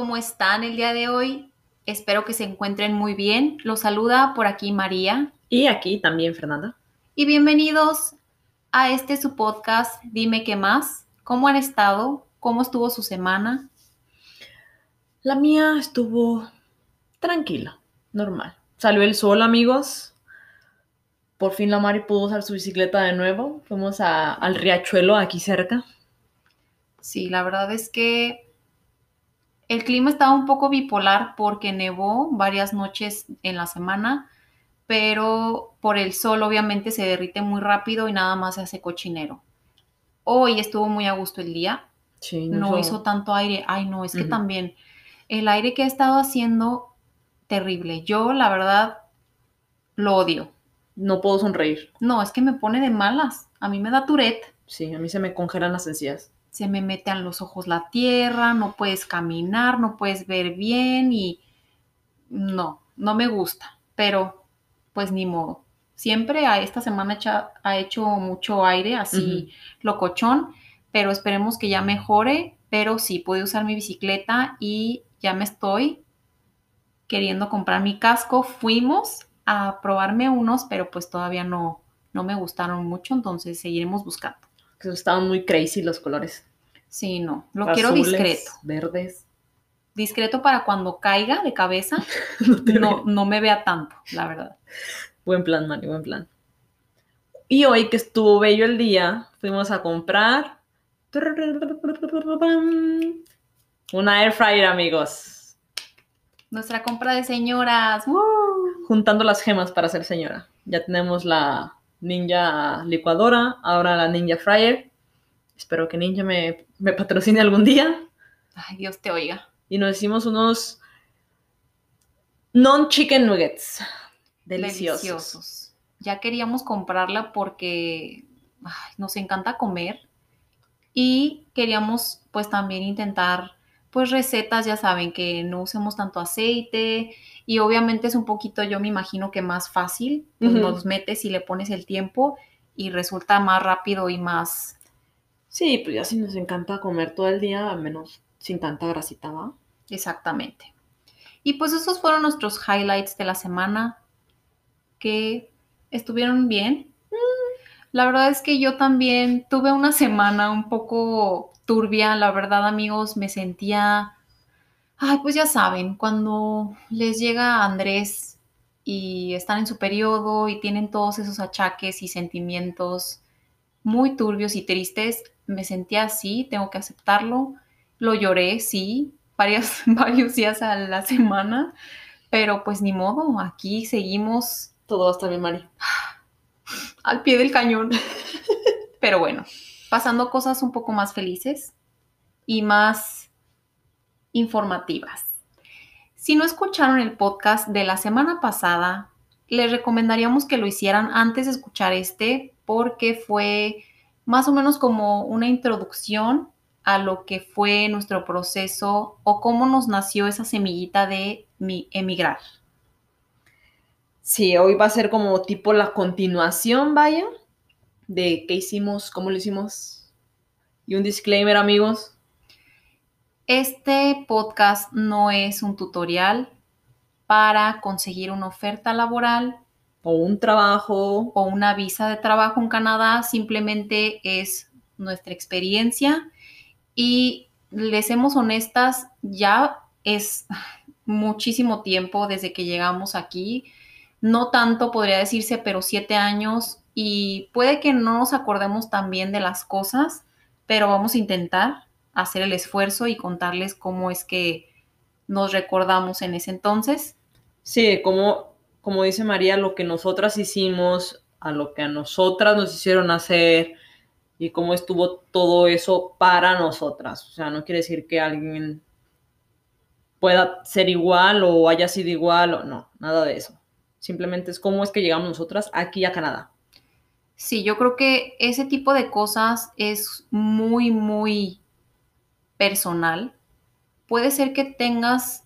¿cómo están el día de hoy? Espero que se encuentren muy bien. Los saluda por aquí María. Y aquí también Fernanda. Y bienvenidos a este su podcast Dime qué más. ¿Cómo han estado? ¿Cómo estuvo su semana? La mía estuvo tranquila, normal. Salió el sol, amigos. Por fin la Mari pudo usar su bicicleta de nuevo. Fuimos a- al riachuelo aquí cerca. Sí, la verdad es que el clima estaba un poco bipolar porque nevó varias noches en la semana, pero por el sol obviamente se derrite muy rápido y nada más se hace cochinero. Hoy estuvo muy a gusto el día, Sí, no hizo tanto aire. Ay, no, es que también el aire que ha estado haciendo, terrible. Yo, la verdad, lo odio. No puedo sonreír. No, es que me pone de malas. A mí me da Tourette. Sí, a mí se me congelan las encías. Se me mete a los ojos la tierra, no puedes caminar, no puedes ver bien y no, no me gusta, pero pues ni modo. Siempre a esta semana echa- ha hecho mucho aire, así locochón, pero esperemos que ya mejore, pero sí, pude usar mi bicicleta y ya me estoy queriendo comprar mi casco. Fuimos a probarme unos, pero pues todavía no, no me gustaron mucho, entonces seguiremos buscando. Que estaban muy crazy los colores. Sí, no, lo quiero discreto. Verdes. discreto para cuando caiga de cabeza, No no, me vea tanto, la verdad. Buen plan, Mari, buen plan. Y hoy que estuvo bello el día, fuimos a comprar una air fryer, amigos. Nuestra compra de señoras. ¡woo! Juntando las gemas para ser señora. Ya tenemos la Ninja licuadora, ahora la Ninja fryer. Espero que Ninja me, me patrocine algún día. Ay, Dios te oiga. Y nos hicimos unos non-chicken nuggets. Deliciosos. Deliciosos. Ya queríamos comprarla porque ay, nos encanta comer y queríamos pues también intentar pues recetas, ya saben, que no usemos tanto aceite y obviamente es un poquito, yo me imagino que más fácil, pues nos metes y le pones el tiempo y resulta más rápido y más Sí, pues ya sí nos encanta comer todo el día, al menos sin tanta grasita, ¿va? Exactamente. Y pues esos fueron nuestros highlights de la semana que estuvieron bien. La verdad es que yo también tuve una semana un poco turbia, la verdad amigos, me sentía, ay, pues ya saben, cuando les llega Andrés y están en su periodo y tienen todos esos achaques y sentimientos muy turbios y tristes, me sentía así, tengo que aceptarlo. Lo lloré, sí, varias, varios días a la semana, pero pues ni modo, aquí seguimos Todo va a estar bien, Mari. al pie del cañón. Pero bueno, pasando cosas un poco más felices y más informativas. Si no escucharon el podcast de la semana pasada, les recomendaríamos que lo hicieran antes de escuchar este porque fue más o menos como una introducción a lo que fue nuestro proceso o cómo nos nació esa semillita de mi- emigrar. Sí, hoy va a ser como tipo la continuación, vaya, de qué hicimos, cómo lo hicimos. Y un disclaimer, amigos. Este podcast no es un tutorial para conseguir una oferta laboral O un trabajo. o una visa de trabajo en Canadá, simplemente es nuestra experiencia. Y les hemos honestas, ya es muchísimo tiempo desde que llegamos aquí, no tanto podría decirse, pero siete años. Y puede que no nos acordemos tan bien de las cosas, pero vamos a intentar hacer el esfuerzo y contarles cómo es que nos recordamos en ese entonces. Sí, como, como dice María, lo que nosotras hicimos, a lo que a nosotras nos hicieron hacer y cómo estuvo todo eso para nosotras. O sea, no quiere decir que alguien pueda ser igual o haya sido igual o no, nada de eso. Simplemente es cómo es que llegamos nosotras aquí a Canadá. Sí, yo creo que ese tipo de cosas es muy, muy personal. Puede ser que tengas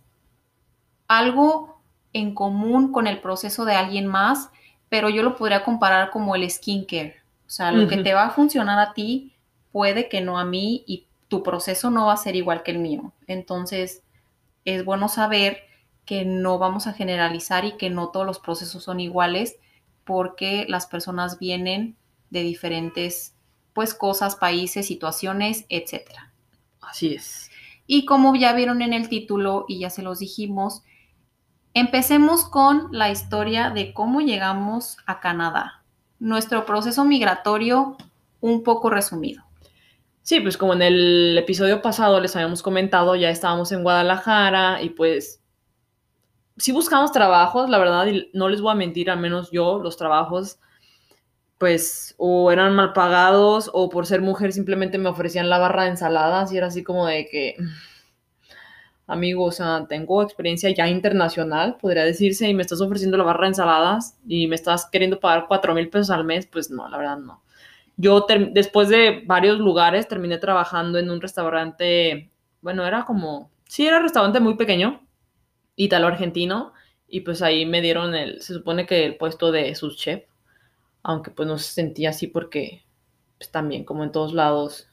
algo en común con el proceso de alguien más, pero yo lo podría comparar como el skincare. O sea, lo que te va a funcionar a ti puede que no a mí y tu proceso no va a ser igual que el mío. Entonces, es bueno saber que no vamos a generalizar y que no todos los procesos son iguales porque las personas vienen de diferentes pues cosas, países, situaciones, etcétera. Así es. Y como ya vieron en el título y ya se los dijimos, empecemos con la historia de cómo llegamos a Canadá. Nuestro proceso migratorio un poco resumido. Sí, pues como en el episodio pasado les habíamos comentado, ya estábamos en Guadalajara y pues sí buscamos trabajos, la verdad, y no les voy a mentir, al menos yo, los trabajos, pues, o eran mal pagados, o por ser mujer simplemente me ofrecían la barra de ensaladas, y era así como de que, amigo, o sea, tengo experiencia ya internacional, podría decirse, y me estás ofreciendo la barra de ensaladas, y me estás queriendo pagar cuatro mil pesos al mes, pues no, la verdad no. Yo, después de varios lugares, terminé trabajando en un restaurante, bueno, era como, sí, era un restaurante muy pequeño, italo-argentino y pues ahí me dieron el, se supone que el puesto de chef aunque pues no se sentía así porque pues también como en todos lados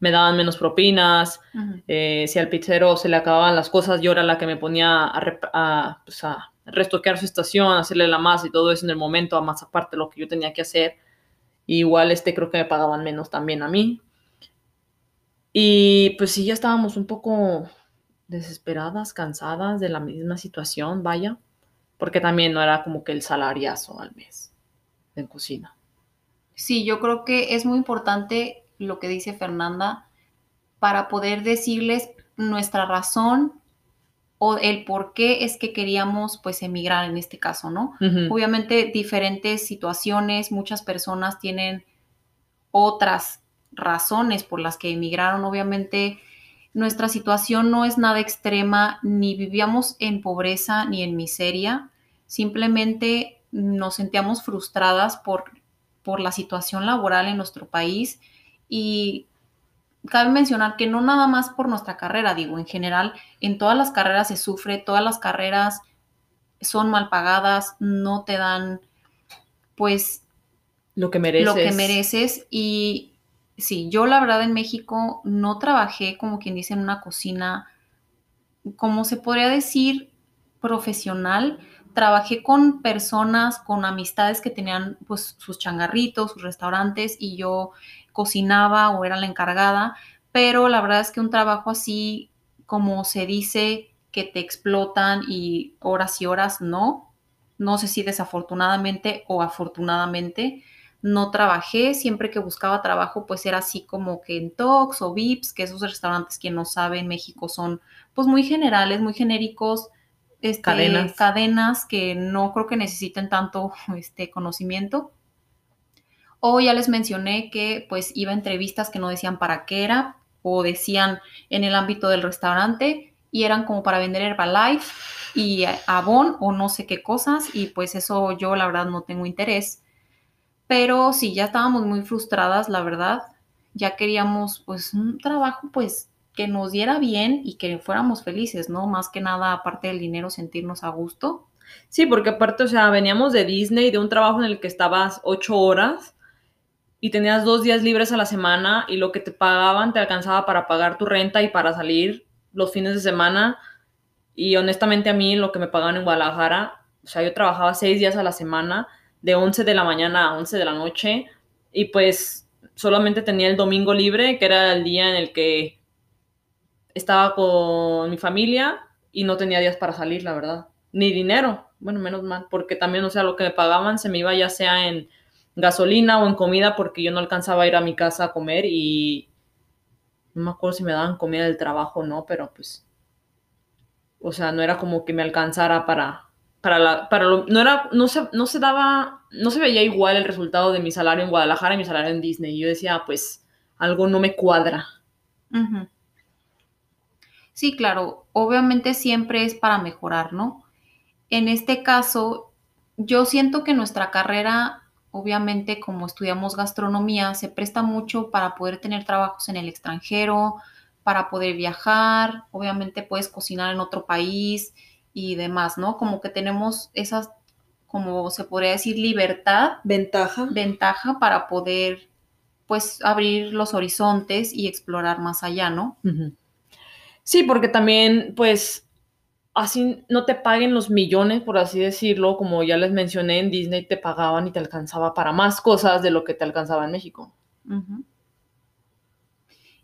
me daban menos propinas, eh, si al pizzero se le acababan las cosas, yo era la que me ponía a, a, pues a restoquear su estación, hacerle la masa y todo eso en el momento, a más aparte lo que yo tenía que hacer. igual este creo que me pagaban menos también a mí. Y pues sí, ya estábamos un poco desesperadas, cansadas de la misma situación, vaya, porque también no era como que el salariazo al mes en cocina. Sí, yo creo que es muy importante lo que dice Fernanda para poder decirles nuestra razón o el por qué es que queríamos pues emigrar en este caso, ¿no? Obviamente diferentes situaciones, muchas personas tienen otras razones por las que emigraron, obviamente nuestra situación no es nada extrema, ni vivíamos en pobreza ni en miseria, simplemente nos sentíamos frustradas por, por la situación laboral en nuestro país y cabe mencionar que no nada más por nuestra carrera, digo, en general, en todas las carreras se sufre, todas las carreras son mal pagadas, no te dan pues lo que mereces. Lo que mereces y sí, yo la verdad en México no trabajé como quien dice en una cocina, como se podría decir, profesional. Trabajé con personas, con amistades que tenían pues sus changarritos, sus restaurantes y yo cocinaba o era la encargada, pero la verdad es que un trabajo así, como se dice, que te explotan y horas y horas, no. No sé si desafortunadamente o afortunadamente no trabajé, siempre que buscaba trabajo pues era así como que en Tox o Vips, que esos restaurantes quien no sabe en México son pues muy generales, muy genéricos, este, cadenas. cadenas que no creo que necesiten tanto este conocimiento. O ya les mencioné que pues iba a entrevistas que no decían para qué era o decían en el ámbito del restaurante y eran como para vender Herbalife y Avon o no sé qué cosas y pues eso yo la verdad no tengo interés pero sí, ya estábamos muy frustradas, la verdad. Ya queríamos pues un trabajo pues que nos diera bien y que fuéramos felices, ¿no? Más que nada, aparte del dinero, sentirnos a gusto. Sí, porque aparte, o sea, veníamos de Disney, de un trabajo en el que estabas ocho horas y tenías dos días libres a la semana y lo que te pagaban te alcanzaba para pagar tu renta y para salir los fines de semana. Y honestamente a mí lo que me pagaban en Guadalajara, o sea, yo trabajaba seis días a la semana de 11 de la mañana a 11 de la noche y pues solamente tenía el domingo libre, que era el día en el que estaba con mi familia y no tenía días para salir, la verdad. Ni dinero, bueno, menos mal, porque también, o sea, lo que me pagaban se me iba ya sea en gasolina o en comida porque yo no alcanzaba a ir a mi casa a comer y no me acuerdo si me daban comida del trabajo o no, pero pues, o sea, no era como que me alcanzara para, para la, para lo, no era, no se, no se daba, no se veía igual el resultado de mi salario en Guadalajara y mi salario en Disney. Yo decía, pues, algo no me cuadra. Sí, claro, obviamente siempre es para mejorar, ¿no? En este caso, yo siento que nuestra carrera, obviamente como estudiamos gastronomía, se presta mucho para poder tener trabajos en el extranjero, para poder viajar, obviamente puedes cocinar en otro país, y demás, ¿no? Como que tenemos esas, como se podría decir, libertad. Ventaja. Ventaja para poder, pues, abrir los horizontes y explorar más allá, ¿no? Sí, porque también, pues, así no te paguen los millones, por así decirlo, como ya les mencioné, en Disney te pagaban y te alcanzaba para más cosas de lo que te alcanzaba en México.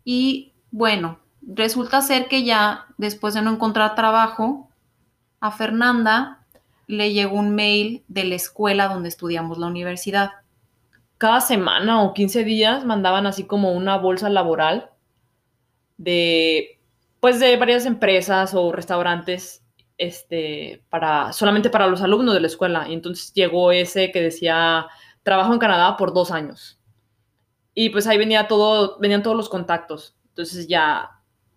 Y bueno, resulta ser que ya después de no encontrar trabajo, a Fernanda le llegó un mail de la escuela donde estudiamos la universidad. Cada semana o 15 días mandaban así como una bolsa laboral de, pues de varias empresas o restaurantes este, para, solamente para los alumnos de la escuela. Y entonces llegó ese que decía, trabajo en Canadá por dos años. Y pues ahí venía todo, venían todos los contactos. Entonces ya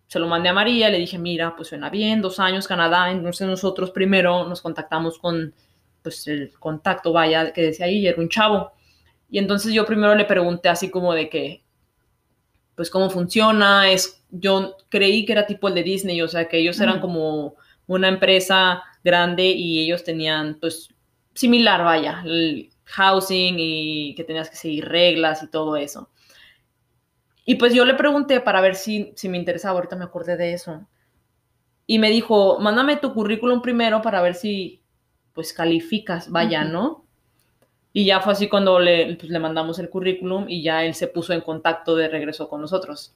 se lo mandé a María, le dije, mira, pues suena bien, dos años Canadá. Entonces nosotros primero nos contactamos con, pues el contacto, vaya, que decía ahí, era un chavo. Y entonces yo primero le pregunté así como de que, pues cómo funciona, es, yo creí que era tipo el de Disney, o sea, que ellos eran como una empresa grande y ellos tenían, pues, similar, vaya, el housing y que tenías que seguir reglas y todo eso. Y pues yo le pregunté para ver si, si me interesaba, ahorita me acordé de eso. Y me dijo, mándame tu currículum primero para ver si, pues, calificas, vaya. ¿no? Y ya fue así cuando le, pues, le mandamos el currículum y ya él se puso en contacto de regreso con nosotros.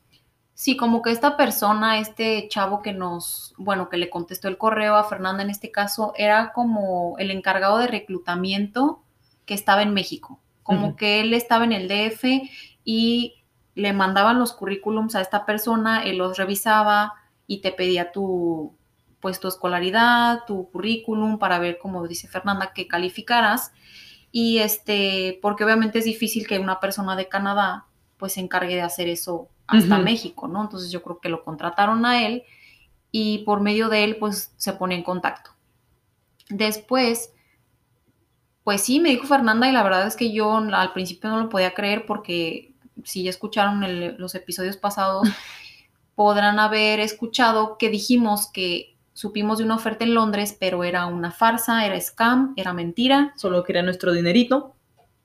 Sí, como que esta persona, este chavo que nos, bueno, que le contestó el correo a Fernanda en este caso, era como el encargado de reclutamiento que estaba en México. Como que él estaba en el DF y le mandaban los currículums a esta persona, él los revisaba y te pedía tu, pues tu escolaridad, tu currículum para ver, como dice Fernanda, que calificaras. Y este, porque obviamente es difícil que una persona de Canadá pues se encargue de hacer eso hasta. México, ¿no? Entonces yo creo que lo contrataron a él y por medio de él pues se pone en contacto. Después, pues sí, me dijo Fernanda y la verdad es que yo al principio no lo podía creer porque si ya escucharon el- los episodios pasados, podrán haber escuchado que dijimos que supimos de una oferta en Londres, pero era una farsa, era scam, era mentira. Solo quería nuestro dinerito.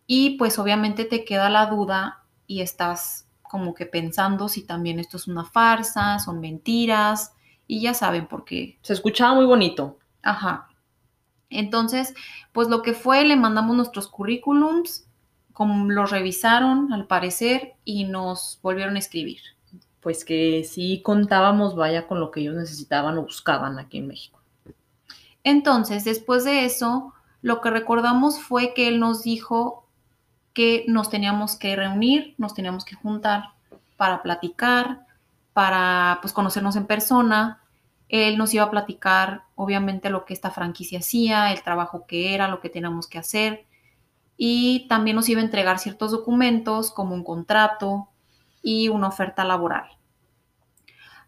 Y pues obviamente te queda la duda y estás como que pensando si también esto es una farsa, son mentiras y ya saben por qué. Se escuchaba muy bonito. Ajá. Entonces, pues lo que fue, le mandamos nuestros currículums, como los revisaron al parecer y nos volvieron a escribir. Pues que sí contábamos, vaya, con lo que ellos necesitaban o buscaban aquí en México. Entonces, después de eso, lo que recordamos fue que él nos dijo que nos teníamos que reunir, nos teníamos que juntar para platicar, para pues conocernos en persona. Él nos iba a platicar, obviamente, lo que esta franquicia hacía, el trabajo que era, lo que teníamos que hacer. Y también nos iba a entregar ciertos documentos como un contrato y una oferta laboral.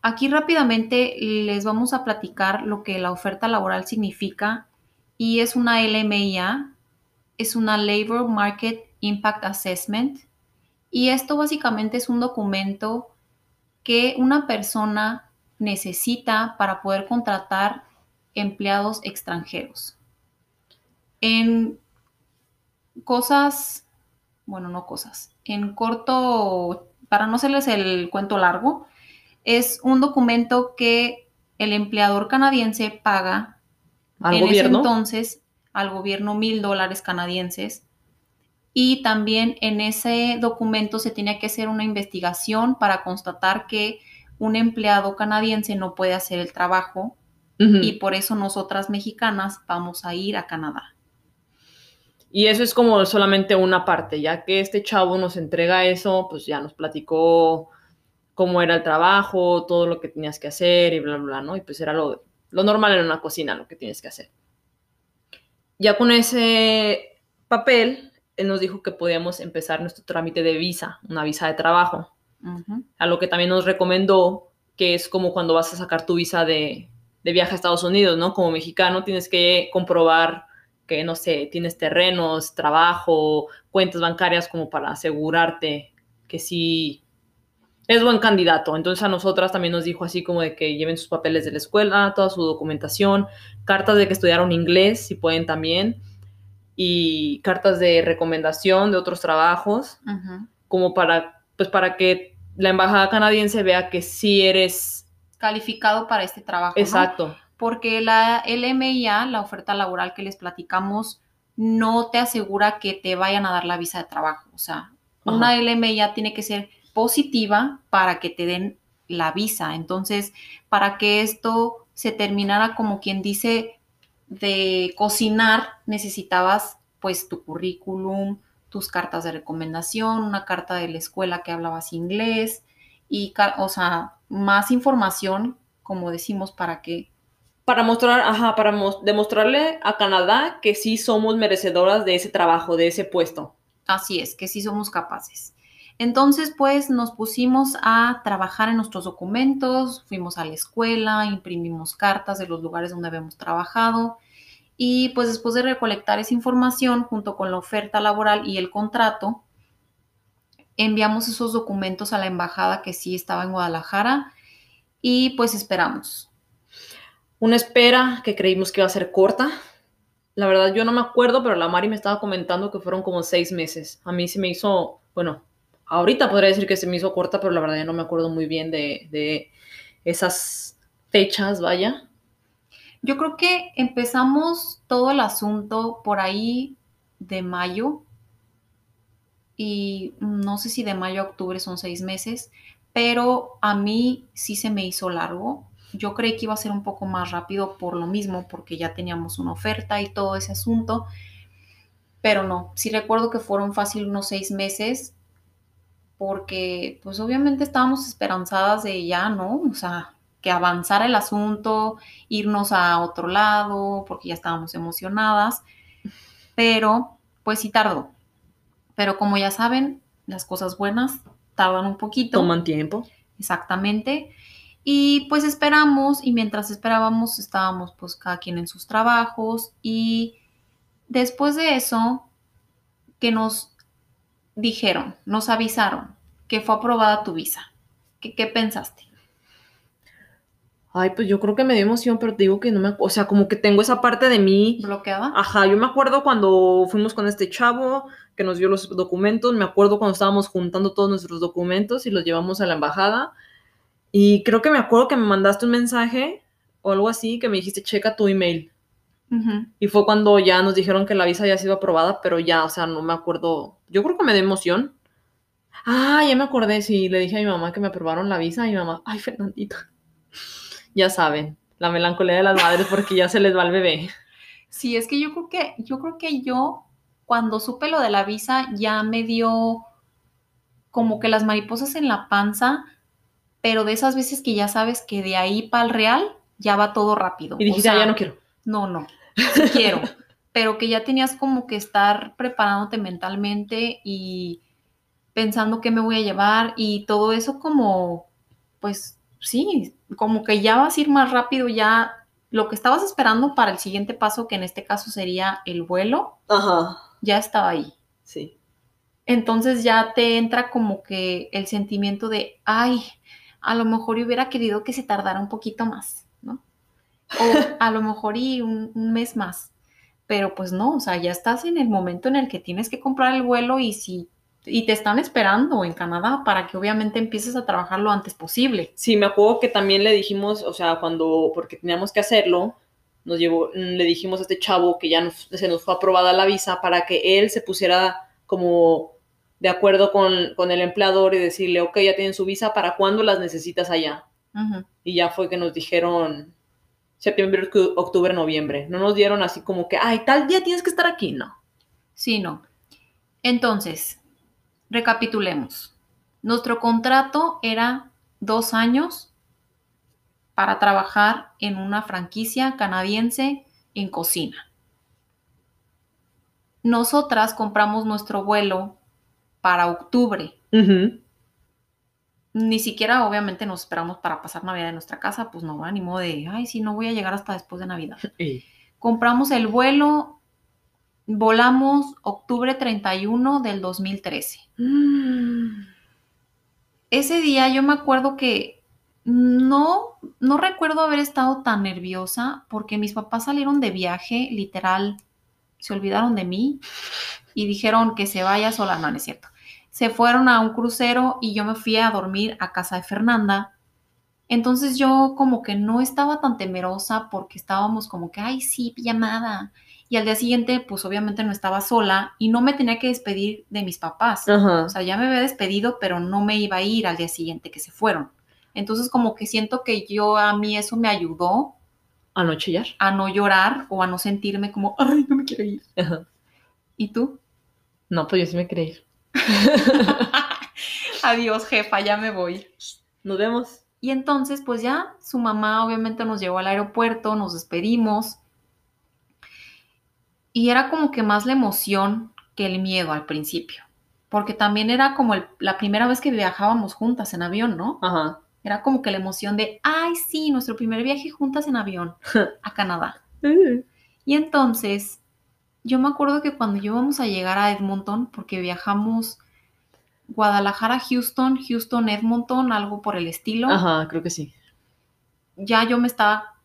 Aquí rápidamente les vamos a platicar lo que la oferta laboral significa y es una LMIA, es una Labor Market Impact Assessment y esto básicamente es un documento que una persona necesita para poder contratar empleados extranjeros. En cosas, bueno, no cosas, en corto, para no hacerles el cuento largo, es un documento que el empleador canadiense paga Al en gobierno. ese entonces al gobierno mil dólares canadienses y también en ese documento se tenía que hacer una investigación para constatar que un empleado canadiense no puede hacer el trabajo y por eso nosotras mexicanas vamos a ir a Canadá. Y eso es como solamente una parte, ya que este chavo nos entrega eso, pues ya nos platicó cómo era el trabajo, todo lo que tenías que hacer y bla, bla, bla, ¿no? Y pues era lo, lo normal en una cocina, lo que tienes que hacer. Ya con ese papel, él nos dijo que podíamos empezar nuestro trámite de visa, una visa de trabajo, Ujú. a lo que también nos recomendó que es como cuando vas a sacar tu visa de, de viaje a Estados Unidos, ¿no? Como mexicano tienes que comprobar que, no sé, tienes terrenos, trabajo, cuentas bancarias como para asegurarte que sí es buen candidato. Entonces a nosotras también nos dijo así como de que lleven sus papeles de la escuela, toda su documentación, cartas de que estudiaron inglés, si pueden también, y cartas de recomendación de otros trabajos, como para, pues para que la embajada canadiense vea que sí eres Calificado para este trabajo. ¿no? Porque la LMIA, la oferta laboral que les platicamos, no te asegura que te vayan a dar la visa de trabajo. O sea, una. LMIA tiene que ser positiva para que te den la visa. Entonces, para que esto se terminara como quien dice de cocinar, necesitabas pues tu currículum, tus cartas de recomendación, una carta de la escuela que hablabas inglés y, o sea, más información, como decimos, para que Para mostrar, ajá, para mos- demostrarle a Canadá que sí somos merecedoras de ese trabajo, de ese puesto. Así es, que sí somos capaces. Entonces, pues nos pusimos a trabajar en nuestros documentos, fuimos a la escuela, imprimimos cartas de los lugares donde habíamos trabajado y pues después de recolectar esa información junto con la oferta laboral y el contrato, enviamos esos documentos a la embajada que sí estaba en Guadalajara y pues esperamos. Una espera que creímos que iba a ser corta. La verdad, yo no me acuerdo, pero la Mari me estaba comentando que fueron como seis meses. A mí se me hizo, bueno, ahorita podría decir que se me hizo corta, pero la verdad ya no me acuerdo muy bien de, de esas fechas, vaya. Yo creo que empezamos todo el asunto por ahí de mayo y no sé si de mayo a octubre son seis meses, pero a mí sí se me hizo largo. Yo creí que iba a ser un poco más rápido por lo mismo, porque ya teníamos una oferta y todo ese asunto, pero no, sí recuerdo que fueron fácil unos seis meses, porque pues obviamente estábamos esperanzadas de ya, ¿no? O sea, que avanzara el asunto, irnos a otro lado, porque ya estábamos emocionadas, pero pues sí tardó. Pero como ya saben, las cosas buenas tardan un poquito. Toman tiempo. Exactamente. Y pues esperamos y mientras esperábamos estábamos pues cada quien en sus trabajos y después de eso que nos dijeron, nos avisaron que fue aprobada tu visa. ¿Qué, qué pensaste? Ay, pues yo creo que me dio emoción, pero te digo que no me, o sea, como que tengo esa parte de mí. ¿Bloqueada? Ajá, yo me acuerdo cuando fuimos con este chavo que nos dio los documentos, me acuerdo cuando estábamos juntando todos nuestros documentos y los llevamos a la embajada. Y creo que me acuerdo que me mandaste un mensaje o algo así que me dijiste, checa tu email. Y fue cuando ya nos dijeron que la visa ya ha sido aprobada, pero ya, o sea, no me acuerdo. Yo creo que me dio emoción. Ah, ya me acordé, sí, le dije a mi mamá que me aprobaron la visa y mi mamá, ay, Fernandito. Ya saben, la melancolía de las madres porque ya se les va el bebé. Sí, es que yo creo que yo creo que yo cuando supe lo de la visa ya me dio como que las mariposas en la panza, pero de esas veces que ya sabes que de ahí para el real ya va todo rápido. Y dijiste, O ah, sea, ya no quiero. No, no, sí quiero, pero que ya tenías como que estar preparándote mentalmente y pensando qué me voy a llevar y todo eso como, pues sí, como que ya vas a ir más rápido, ya lo que estabas esperando para el siguiente paso, que en este caso sería el vuelo, Ajá, ya estaba ahí. sí. Entonces ya te entra como que el sentimiento de, ay, a lo mejor yo hubiera querido que se tardara un poquito más, ¿no? O a lo mejor y un, un mes más. Pero pues no, o sea, ya estás en el momento en el que tienes que comprar el vuelo y si y te están esperando en Canadá para que obviamente empieces a trabajar lo antes posible. Sí, me acuerdo que también le dijimos, o sea, cuando, porque teníamos que hacerlo, nos llevó, le dijimos a este chavo que ya nos- se nos fue aprobada la visa para que él se pusiera como de acuerdo con, con el empleador y decirle, ok, ya tienen su visa, ¿para cuándo las necesitas allá? Y ya fue que nos dijeron septiembre, octu- octubre, noviembre. No nos dieron así como que, ay, tal día tienes que estar aquí, no. Sí, no. Entonces, recapitulemos. Nuestro contrato era dos años para trabajar en una franquicia canadiense en cocina. Nosotras compramos nuestro vuelo para octubre. Ni siquiera, obviamente, nos esperamos para pasar Navidad en nuestra casa, pues no va, ni modo de, ay, sí, no voy a llegar hasta después de Navidad. Compramos el vuelo, volamos octubre 31 del 2013. Mm. Ese día yo me acuerdo que no, no recuerdo haber estado tan nerviosa porque mis papás salieron de viaje, literal, se olvidaron de mí y dijeron que se vaya sola, no, no es cierto. Se fueron a un crucero y yo me fui a dormir a casa de Fernanda Entonces yo como que no estaba tan temerosa porque estábamos como que, ay, sí, llamada. Y al día siguiente, pues obviamente no estaba sola y no me tenía que despedir de mis papás. Ajá. O sea, ya me había despedido, pero no me iba a ir al día siguiente que se fueron. Entonces como que siento que yo a mí eso me ayudó A no chillar. a no llorar o a no sentirme como, ay, no me quiero ir. Ajá. ¿Y tú? No, pues yo sí me quería ir. Adiós, jefa, ya me voy. Nos vemos. Y entonces, pues ya su mamá obviamente nos llevó al aeropuerto, nos despedimos. Y era como que más la emoción que el miedo al principio. Porque también era como el- la primera vez que viajábamos juntas en avión, ¿no? Ajá. Era como que la emoción de, ay, sí, nuestro primer viaje juntas en avión a Canadá. Y entonces, yo me acuerdo que cuando íbamos a llegar a Edmonton, porque viajamos Guadalajara, Houston, Houston, Edmonton, algo por el estilo, Ajá, creo que sí. ya yo me estaba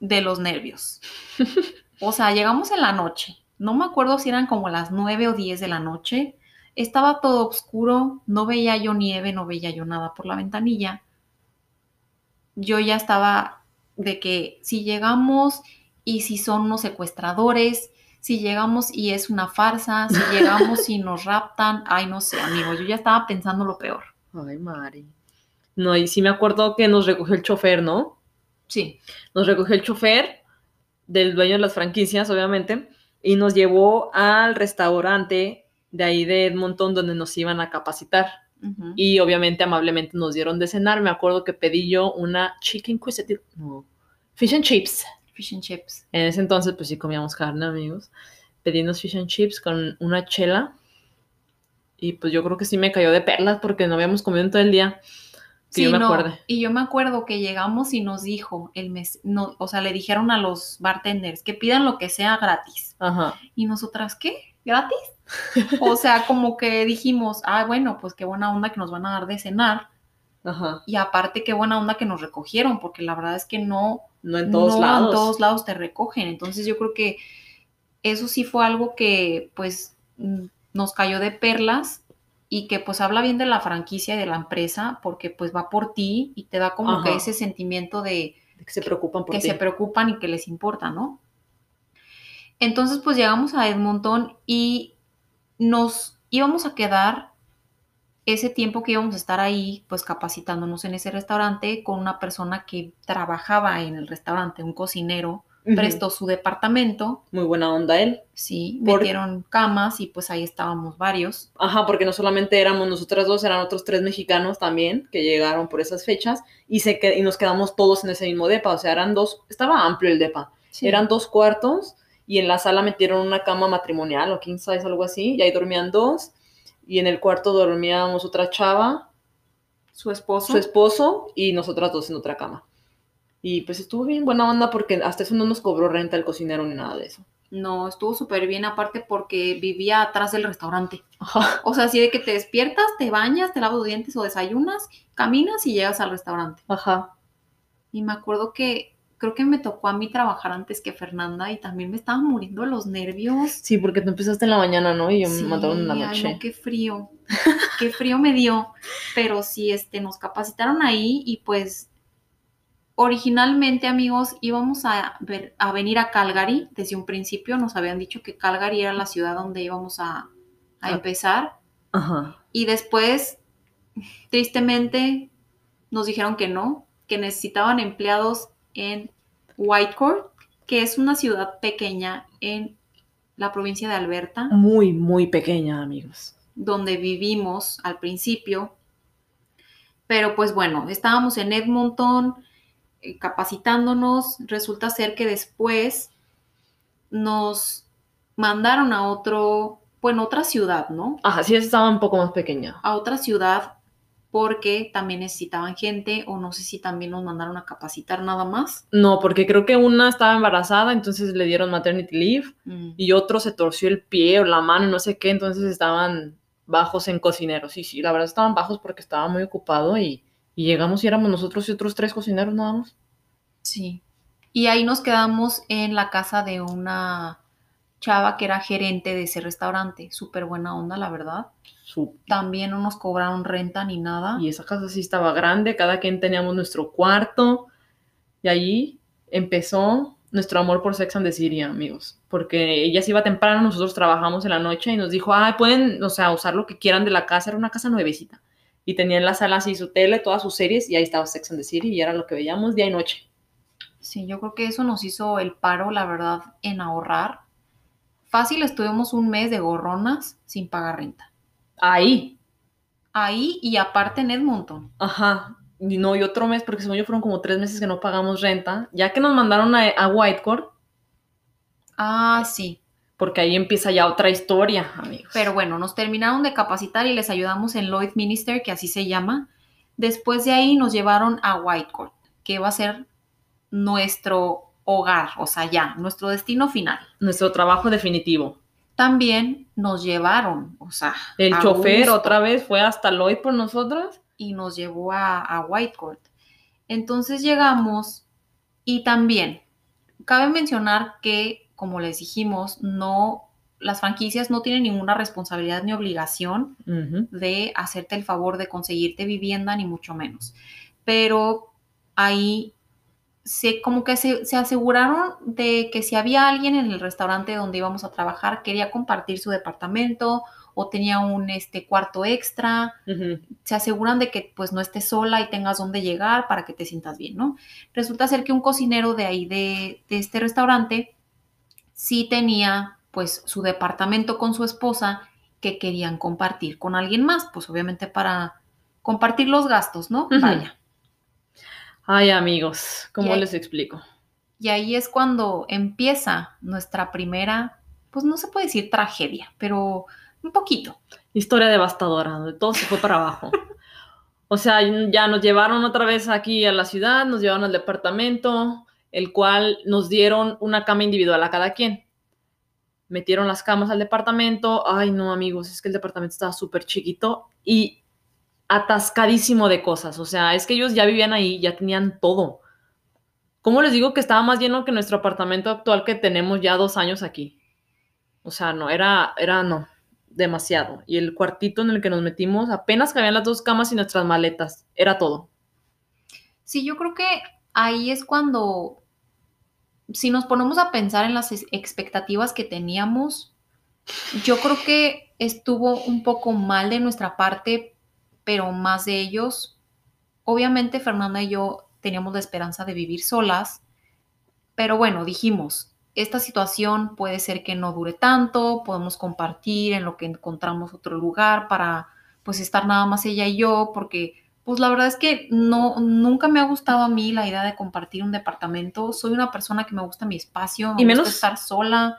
de los nervios. O sea, llegamos en la noche. No me acuerdo si eran como las 9 o 10 de la noche. Estaba todo oscuro, no veía yo nieve, no veía yo nada por la ventanilla. Yo ya estaba de que si llegamos y si son unos secuestradores, si llegamos y es una farsa, si llegamos y nos raptan, ay no sé, amigo, yo ya estaba pensando lo peor. Ay, Mari. No, y sí me acuerdo que nos recogió el chofer, ¿no? Sí, Nos recogió el chofer del dueño de las franquicias, obviamente, y nos llevó al restaurante de ahí de Edmonton donde nos iban a capacitar. ujú. Y obviamente amablemente nos dieron de cenar. Me acuerdo que pedí yo una chicken quesadilla, no, fish and chips. Fish and chips. En ese entonces, pues sí comíamos carne, amigos. Pedí unos fish and chips con una chela. Y pues yo creo que sí me cayó de perlas porque no habíamos comido en todo el día. Que yo me no, acuerde. Y yo me acuerdo que llegamos y nos dijo el mes, no, o sea, le dijeron a los bartenders que pidan lo que sea gratis. Ajá. Y nosotras, ¿qué? ¿Gratis? o sea, como que dijimos, ah, bueno, pues qué buena onda que nos van a dar de cenar. Ajá. Y aparte, qué buena onda que nos recogieron, porque la verdad es que no, No en todos no lados. en todos lados te recogen. Entonces yo creo que eso sí fue algo que pues mm, nos cayó de perlas y que pues habla bien de la franquicia y de la empresa porque pues va por ti y te da como que ese sentimiento de Que se preocupan por que ti. se preocupan y que les importa, ¿no? Entonces pues llegamos a Edmonton y nos íbamos a quedar ese tiempo que íbamos a estar ahí, pues capacitándonos en ese restaurante con una persona que trabajaba en el restaurante, un cocinero, prestó su departamento, Muy buena onda él. sí, Por- metieron camas y pues ahí estábamos varios. Ajá, porque no solamente éramos nosotras dos, eran otros tres mexicanos también que llegaron por esas fechas y, se que- y nos quedamos todos en ese mismo depa. O sea, eran dos, estaba amplio el depa. Sí. Eran dos cuartos y en la sala metieron una cama matrimonial o king size, algo así, y ahí dormían dos. Y en el cuarto dormíamos otra chava, su esposo. su esposo y nosotras dos en otra cama. Y pues estuvo bien buena onda porque hasta eso no nos cobró renta el cocinero ni nada de eso. No, estuvo súper bien aparte porque vivía atrás del restaurante. Ajá. O sea, así de que te despiertas, te bañas, te lavas los dientes o desayunas, caminas y llegas al restaurante. Ajá. Y me acuerdo que creo que me tocó a mí trabajar antes que Fernanda y también me estaban muriendo los nervios. Sí, porque tú empezaste en la mañana, ¿no? Y yo Sí, me mataron en la ay, noche. no, qué frío. qué frío me dio. Pero sí, este, nos capacitaron ahí y pues originalmente, amigos, íbamos a, ver, a venir a Calgary. Desde un principio nos habían dicho que Calgary era la ciudad donde íbamos a, a Ah. empezar. Ajá. Y después, tristemente, nos dijeron que no, que necesitaban empleados en Whitecourt, que es una ciudad pequeña en la provincia de Alberta, Muy, muy pequeña, amigos. donde vivimos al principio. Pero pues bueno, estábamos en Edmonton eh, capacitándonos. Resulta ser que después nos mandaron a otro, bueno, otra ciudad, ¿no? Ajá, sí, estaba un poco más pequeña. a otra ciudad porque también necesitaban gente o no sé si también nos mandaron a capacitar nada más. No, porque creo que una estaba embarazada, entonces le dieron maternity leave, y otro se torció el pie o la mano, no sé qué, entonces estaban bajos en cocineros. Sí, sí, la verdad estaban bajos porque estaba muy ocupado y, y llegamos y éramos nosotros y otros tres cocineros nada más. Sí. Y ahí nos quedamos en la casa de una chava que era gerente de ese restaurante. Súper buena onda, la verdad. También no nos cobraron renta ni nada. Y esa casa sí estaba grande, cada quien teníamos nuestro cuarto. Y allí empezó nuestro amor por Sex and the City, amigos. Porque ella se iba temprano, nosotros trabajamos en la noche y nos dijo, ay, pueden, o sea, usar lo que quieran de la casa. Era una casa nuevecita. Y tenía en la sala así su tele, todas sus series, y ahí estaba Sex and the City, y era lo que veíamos día y noche. Sí, yo creo que eso nos hizo el paro, la verdad, en ahorrar. Fácil, estuvimos un mes de gorronas sin pagar renta. Ahí. Ahí y aparte en Edmonton. Ajá. Y no, y otro mes, porque según yo fueron como tres meses que no pagamos renta. Ya que nos mandaron a, a Whitecourt, Ah, sí. porque ahí empieza ya otra historia, amigos. Pero bueno, nos terminaron de capacitar y les ayudamos en Lloyd Minister, que así se llama. Después de ahí nos llevaron a Whitecourt, que va a ser nuestro hogar, o sea, ya, nuestro destino final. Nuestro trabajo definitivo. También nos llevaron, o sea, El chofer gusto, otra vez fue hasta Lloyd por nosotros. y nos llevó a, a Whitecourt. Entonces llegamos y también cabe mencionar que, como les dijimos, no, las franquicias no tienen ninguna responsabilidad ni obligación de hacerte el favor de conseguirte vivienda, ni mucho menos. Pero ahí se, como que se, se aseguraron de que si había alguien en el restaurante donde íbamos a trabajar, quería compartir su departamento o tenía un este, cuarto extra, se aseguran de que pues no estés sola y tengas dónde llegar para que te sientas bien, ¿no? Resulta ser que un cocinero de ahí de, de este restaurante sí tenía pues su departamento con su esposa que querían compartir con alguien más, pues obviamente para compartir los gastos, ¿no? Ujú. Vaya. Ay, amigos, ¿cómo ahí- les explico? Y ahí es cuando empieza nuestra primera, pues no se puede decir tragedia, pero un poquito. Historia devastadora, donde todo se fue para abajo. O sea, ya nos llevaron otra vez aquí a la ciudad, nos llevaron al departamento, el cual nos dieron una cama individual a cada quien. Metieron las camas al departamento. Ay, no, amigos, es que el departamento estaba súper chiquito y atascadísimo de cosas. O sea, es que ellos ya vivían ahí, ya tenían todo. ¿Cómo les digo que estaba más lleno que nuestro apartamento actual que tenemos ya dos años aquí? O sea, no, era, era, no, demasiado. Y el cuartito en el que nos metimos, apenas cabían las dos camas y nuestras maletas. Era todo. Sí, yo creo que ahí es cuando, si nos ponemos a pensar en las expectativas que teníamos, yo creo que estuvo un poco mal de nuestra parte, pero más de ellos. Obviamente Fernanda y yo teníamos la esperanza de vivir solas, pero bueno, dijimos, esta situación puede ser que no dure tanto, podemos compartir en lo que encontramos otro lugar para pues estar nada más ella y yo, porque pues la verdad es que no, nunca me ha gustado a mí la idea de compartir un departamento. Soy una persona que me gusta mi espacio, me Y gusta menos- estar sola.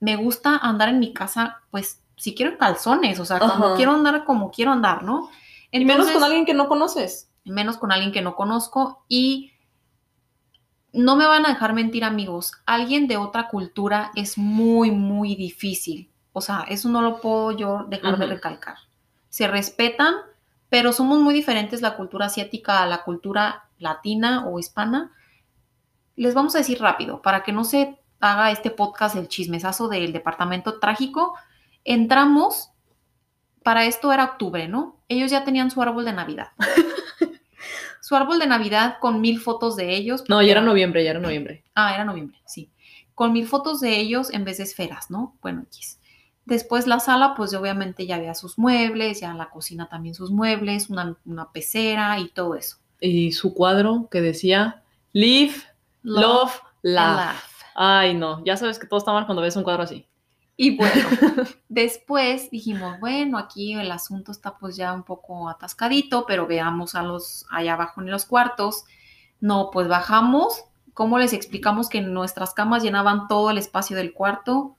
Me gusta andar en mi casa, pues si quiero en calzones, o sea, como Ajá. quiero andar como quiero andar, ¿no? y menos con alguien que no conoces. menos con alguien que no conozco y no me van a dejar mentir amigos, alguien de otra cultura es muy, muy difícil. O sea, eso no lo puedo yo dejar de recalcar. Se respetan, pero somos muy diferentes la cultura asiática a la cultura latina o hispana. Les vamos a decir rápido, para que no se haga este podcast el chismesazo del departamento trágico. Entramos, para esto era octubre, ¿no? Ellos ya tenían su árbol de Navidad. su árbol de Navidad con mil fotos de ellos. No, ya era noviembre, ya era noviembre. Ah, era noviembre, sí. Con mil fotos de ellos en vez de esferas, ¿no? Bueno, X. Después la sala, pues obviamente ya había sus muebles, ya la cocina también sus muebles, una, una pecera y todo eso. Y su cuadro que decía Live, Love, Laugh. laugh. Ay, no, ya sabes que todo está mal cuando ves un cuadro así. Y bueno, después dijimos, bueno, aquí el asunto está pues ya un poco atascadito, pero veamos a los allá abajo en los cuartos. No, pues bajamos. ¿Cómo les explicamos que nuestras camas llenaban todo el espacio del cuarto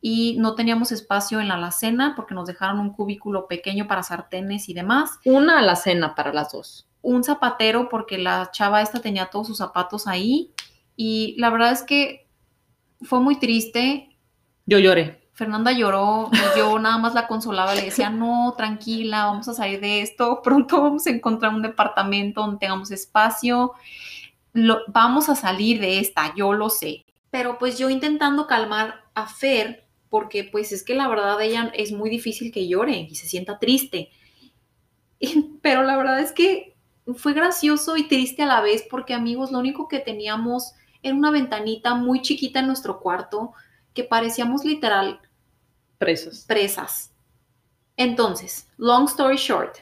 y no teníamos espacio en la alacena porque nos dejaron un cubículo pequeño para sartenes y demás? Una alacena para las dos. un zapatero porque la chava esta tenía todos sus zapatos ahí y la verdad es que fue muy triste. Yo lloré. Fernanda lloró yo nada más la consolaba, le decía, no, tranquila, vamos a salir de esto, pronto vamos a encontrar un departamento donde tengamos espacio, Lo- vamos a salir de esta, yo lo sé. Pero pues yo intentando calmar a Fer porque pues es que la verdad ella es muy difícil que llore y se sienta triste. Pero la verdad es que fue gracioso y triste a la vez porque amigos, lo único que teníamos era una ventanita muy chiquita en nuestro cuarto que parecíamos literal Presas. presas. Entonces, long story short,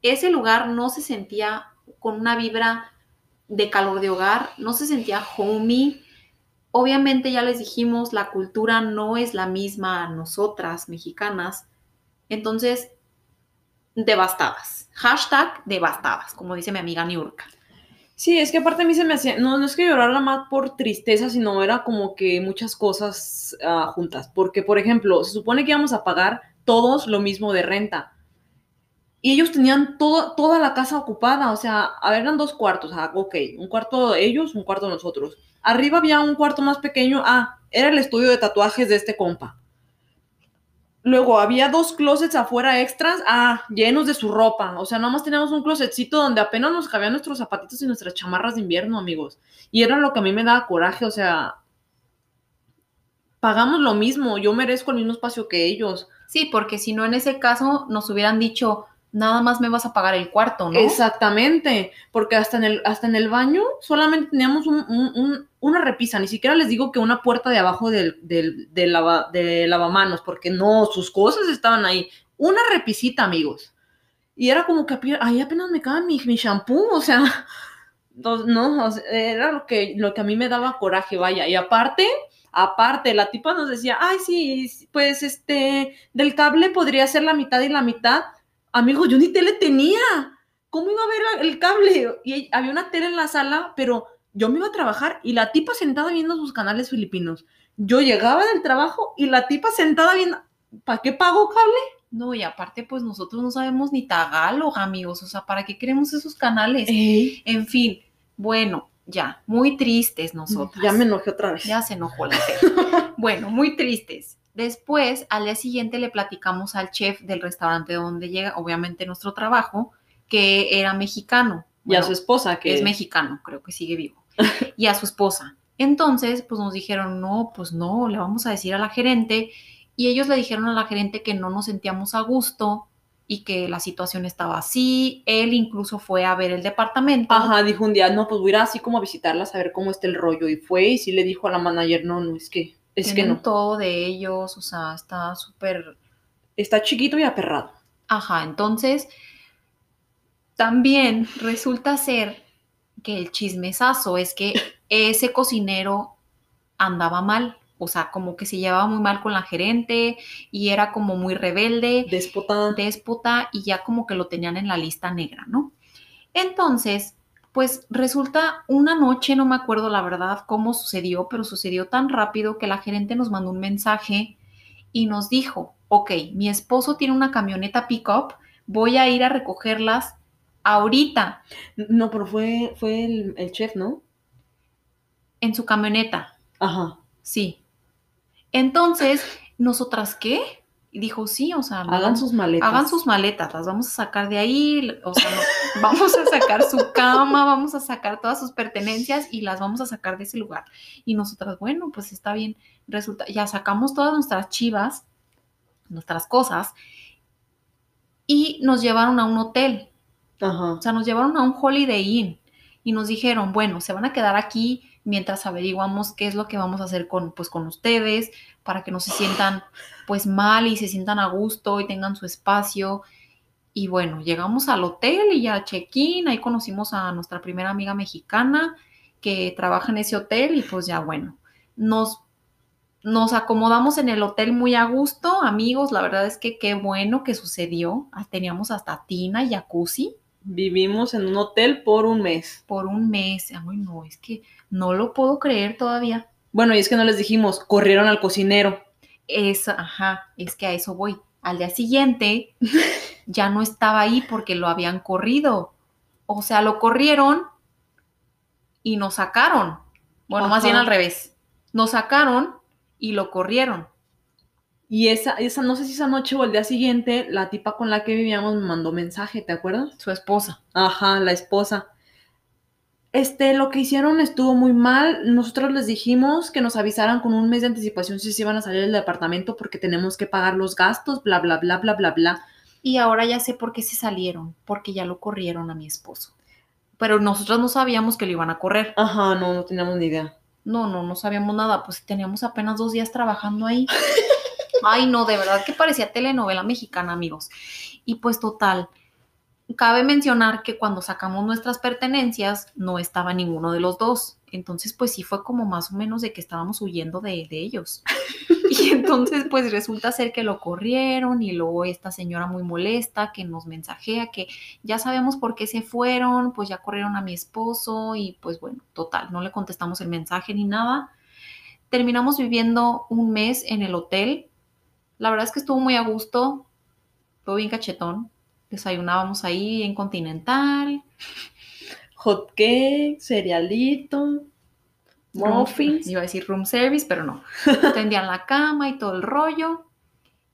ese lugar no se sentía con una vibra de calor de hogar, no se sentía homey. Obviamente ya les dijimos, la cultura no es la misma a nosotras, mexicanas. Entonces, devastadas. Hashtag devastadas, como dice mi amiga Niurka. Sí, es que aparte a mí se me hacía, no, no es que llorara más por tristeza, sino era como que muchas cosas ah, juntas. Porque, por ejemplo, se supone que íbamos a pagar todos lo mismo de renta. Y ellos tenían todo, toda la casa ocupada, o sea, a eran dos cuartos, ah, ok, un cuarto ellos, un cuarto nosotros. Arriba había un cuarto más pequeño, ah, era el estudio de tatuajes de este compa. Luego había dos closets afuera extras, ah, llenos de su ropa. O sea, nada más teníamos un closetcito donde apenas nos cabían nuestros zapatitos y nuestras chamarras de invierno, amigos. Y era lo que a mí me daba coraje, o sea, pagamos lo mismo, yo merezco el mismo espacio que ellos. Sí, porque si no en ese caso nos hubieran dicho, nada más me vas a pagar el cuarto, ¿no? Exactamente, porque hasta en el, hasta en el baño solamente teníamos un- un- un- una repisa, ni siquiera les digo que una puerta de abajo del, del, del lava- de lavamanos, porque no, sus cosas estaban ahí. Una repisita, amigos. Y era como que ahí apenas me cabe mi, mi shampoo, o sea, no, era lo que, lo que a mí me daba coraje, vaya. Y aparte, aparte, la tipa nos decía, ay, sí, pues este, del cable podría ser la mitad y la mitad. Amigo, yo ni tele tenía. ¿Cómo iba a ver el cable? Y había una tele en la sala, pero yo me iba a trabajar y la tipa sentada viendo sus canales filipinos. Yo llegaba del trabajo y la tipa sentada viendo, ¿para qué pago cable? No, y aparte, pues nosotros no sabemos ni Tagalog, amigos. O sea, ¿para qué queremos esos canales? En fin, bueno, ya, muy tristes nosotras. ya me enojé otra vez. Ya se enojó la Fer. Bueno, muy tristes. Después, al día siguiente le platicamos al chef del restaurante donde llega, obviamente nuestro trabajo, que era mexicano. y a su esposa, que es mexicano, creo que sigue vivo. Y a su esposa. Entonces, pues nos dijeron, no, pues no, le vamos a decir a la gerente. Y ellos le dijeron a la gerente que no nos sentíamos a gusto y que la situación estaba así. Él incluso fue a ver el departamento. Ajá, dijo un día, no, pues voy a ir así como a visitarla, a saber cómo está el rollo. Y fue y sí le dijo a la manager, no, no, es que, es que no. todo de ellos, o sea, está súper Está chiquito y aperrado. Ajá, entonces también resulta ser que el chismesazo es que ese cocinero andaba mal, o sea, como que se llevaba muy mal con la gerente y era como muy rebelde, Déspota. déspota y ya como que lo tenían en la lista negra, ¿no? Entonces, pues resulta una noche, no me acuerdo la verdad cómo sucedió, pero sucedió tan rápido que la gerente nos mandó un mensaje y nos dijo, ok, mi esposo tiene una camioneta pickup, voy a ir a recogerlas ahorita No, pero fue, fue el, el chef, ¿no? en su camioneta. Ajá. Sí. Entonces, ¿nosotras qué? Y dijo, sí, o sea, Hagan sus maletas. hagan sus maletas, las vamos a sacar de ahí, o sea, no- vamos a sacar su cama, vamos a sacar todas sus pertenencias y las vamos a sacar de ese lugar. Y nosotras, bueno, pues está bien, resulta, ya sacamos todas nuestras chivas, nuestras cosas, y nos llevaron a un hotel. Ajá. O sea, nos llevaron a un Holiday Inn y nos dijeron, bueno, se van a quedar aquí mientras averiguamos qué es lo que vamos a hacer con, pues, con ustedes para que no se sientan pues mal y se sientan a gusto y tengan su espacio. Y bueno, llegamos al hotel y ya check-in, ahí conocimos a nuestra primera amiga mexicana que trabaja en ese hotel y pues ya bueno, nos, nos acomodamos en el hotel muy a gusto, amigos, la verdad es que qué bueno que sucedió, Ah, teníamos hasta tina y jacuzzi Vivimos en un hotel por un mes. por un mes. Ay, no, es que no lo puedo creer todavía. Bueno, y es que no les dijimos, corrieron al cocinero. Es, ajá, es que a eso voy. Al día siguiente ya no estaba ahí porque lo habían corrido. O sea, lo corrieron y nos sacaron. Bueno, más bien al revés. Nos sacaron y lo corrieron. Y esa, esa, no sé si esa noche o el día siguiente, la tipa con la que vivíamos me mandó mensaje, ¿te acuerdas? Su esposa. Ajá, la esposa. Este, lo que hicieron estuvo muy mal. Nosotros les dijimos que nos avisaran con un mes de anticipación si se iban a salir del departamento porque tenemos que pagar los gastos, bla, bla, bla, bla, bla, bla. Y ahora ya sé por qué se salieron, porque ya lo corrieron a mi esposo. Pero nosotros no sabíamos que lo iban a correr. Ajá, no, no teníamos ni idea. No, no, no sabíamos nada, pues teníamos apenas dos días trabajando ahí. Ay, no, de verdad que parecía telenovela mexicana, amigos. Y pues total, cabe mencionar que cuando sacamos nuestras pertenencias no estaba ninguno de los dos. Entonces, pues sí fue como más o menos de que estábamos huyendo de, de ellos. Y entonces, pues resulta ser que lo corrieron y luego esta señora muy molesta que nos mensajea que ya sabemos por qué se fueron, pues ya corrieron a mi esposo y pues bueno, total, no le contestamos el mensaje ni nada. Terminamos viviendo un mes en el hotel. La verdad es que estuvo muy a gusto, todo bien cachetón. Desayunábamos ahí en Continental. Hot cake, cerealito, muffins. Iba a decir room service, pero no. Tendían la cama y todo el rollo.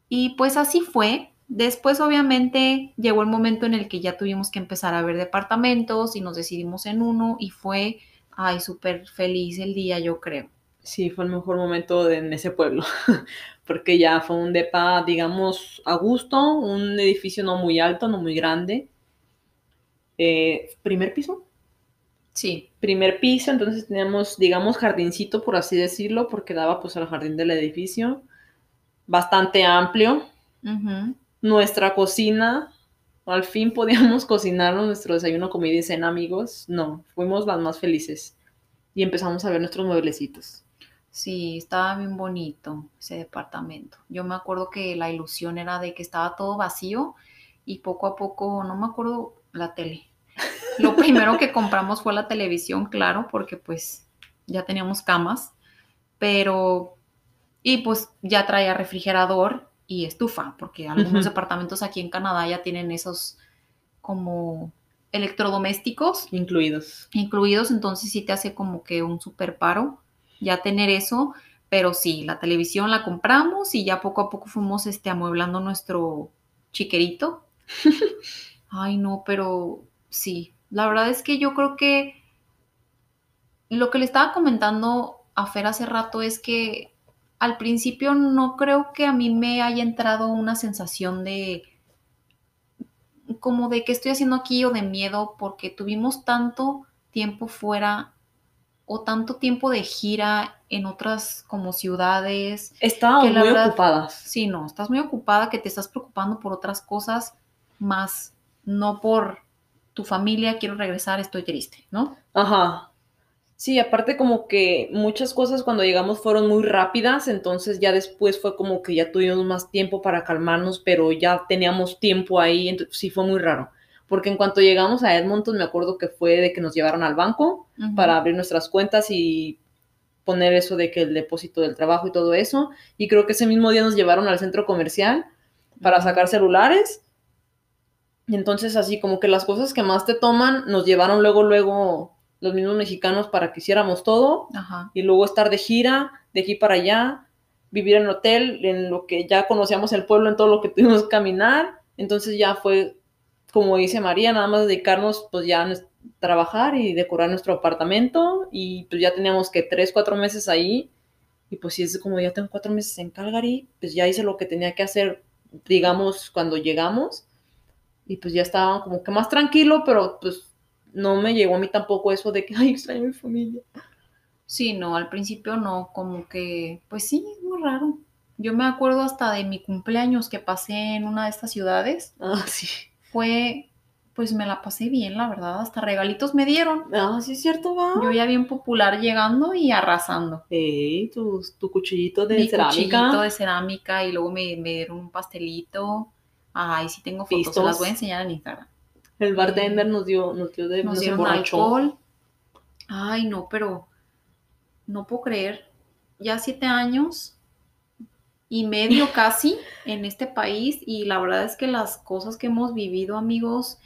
Y pues así fue. Después, obviamente, llegó el momento en el que ya tuvimos que empezar a ver departamentos y nos decidimos en uno y fue, ay, súper feliz el día, yo creo. Sí, fue el mejor momento de- en ese pueblo, porque ya fue un depa, digamos, a gusto, un edificio no muy alto, no muy grande. Eh, ¿primer piso? Sí, Primer piso, entonces teníamos, digamos, jardincito, por así decirlo, porque daba pues al jardín del edificio. Bastante amplio. Nuestra cocina, al fin podíamos cocinarnos nuestro desayuno, comida y cena, amigos. No, fuimos las más felices. Y empezamos a ver nuestros mueblecitos. Sí, estaba bien bonito ese departamento. Yo me acuerdo que la ilusión era de que estaba todo vacío y poco a poco, no me acuerdo, la tele. Lo primero que compramos fue la televisión, claro, porque pues ya teníamos camas, pero y pues ya traía refrigerador y estufa, porque algunos departamentos aquí en Canadá ya tienen esos como electrodomésticos Incluidos. incluidos, entonces sí te hace como que un super paro ya tener eso, pero sí, la televisión la compramos y ya poco a poco fuimos este, amueblando nuestro chiquerito. Ay, no, pero sí, la verdad es que yo creo que lo que le estaba comentando a Fer hace rato es que al principio no creo que a mí me haya entrado una sensación de como de qué estoy haciendo aquí o de miedo porque tuvimos tanto tiempo fuera o tanto tiempo de gira en otras como ciudades. Estábamos muy verdad- ocupadas. Sí, no, estás muy ocupada que te estás preocupando por otras cosas más, no por tu familia, quiero regresar, estoy triste, ¿no? Ajá. Sí, aparte como que muchas cosas cuando llegamos fueron muy rápidas, entonces ya después fue como que ya tuvimos más tiempo para calmarnos, pero ya teníamos tiempo ahí, entonces sí fue muy raro. Porque en cuanto llegamos a Edmonton, me acuerdo que fue de que nos llevaron al banco Ujú. para abrir nuestras cuentas y poner eso de que el depósito del trabajo y todo eso. Y creo que ese mismo día nos llevaron al centro comercial para sacar celulares. Y entonces así como que las cosas que más te toman nos llevaron luego, luego los mismos mexicanos para que hiciéramos todo Ajá. y luego estar de gira, de aquí para allá, vivir en hotel, en lo que ya conocíamos el pueblo, en todo lo que tuvimos que caminar. Entonces ya fue, como dice María, nada más dedicarnos pues ya a trabajar y decorar nuestro apartamento y pues ya teníamos que tres, cuatro meses ahí y pues si es como ya tengo cuatro meses en Calgary, pues ya hice lo que tenía que hacer, digamos, cuando llegamos y pues ya estaba como que más tranquilo, pero pues no me llegó a mí tampoco eso de que, ay, extraño a mi familia. Sí, no, al principio no, como que, pues sí, es muy raro. Yo me acuerdo hasta de mi cumpleaños que pasé en una de estas ciudades. Ah, sí. Fue, pues me la pasé bien, la verdad. Hasta regalitos me dieron. Ah, sí es cierto, va. Yo ya bien popular llegando y arrasando. Ey, tu, tu cuchillito de Mi cerámica. cuchillito de cerámica y luego me, me dieron un pastelito. Ay, sí tengo fotos, se las voy a enseñar en Instagram. El bartender nos dio, nos dio de, Nos nos dieron alcohol. Ay, no, pero no puedo creer. Ya siete años y medio casi en este país y la verdad es que las cosas que hemos vivido, amigos,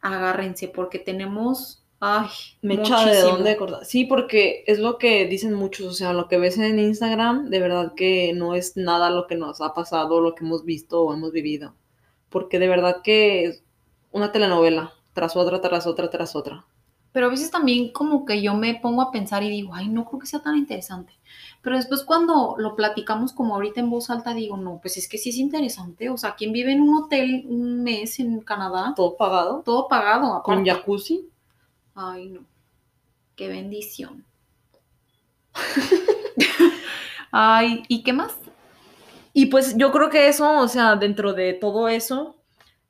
agárrense porque tenemos, ay, Me echa de dónde acordar. Sí, porque es lo que dicen muchos, o sea, lo que ves en Instagram, de verdad que no es nada lo que nos ha pasado, lo que hemos visto o hemos vivido. Porque de verdad que es una telenovela, tras otra, tras otra, tras otra. Pero a veces también como que yo me pongo a pensar y digo, ay, no creo que sea tan interesante. Pero después cuando lo platicamos como ahorita en voz alta, digo, no, pues es que sí es interesante. O sea, ¿quién vive en un hotel un mes en Canadá? Todo pagado. Todo pagado. Con jacuzzi. Ay, no. Qué bendición. Ay, ¿y qué más? Y pues yo creo que eso, o sea, dentro de todo eso,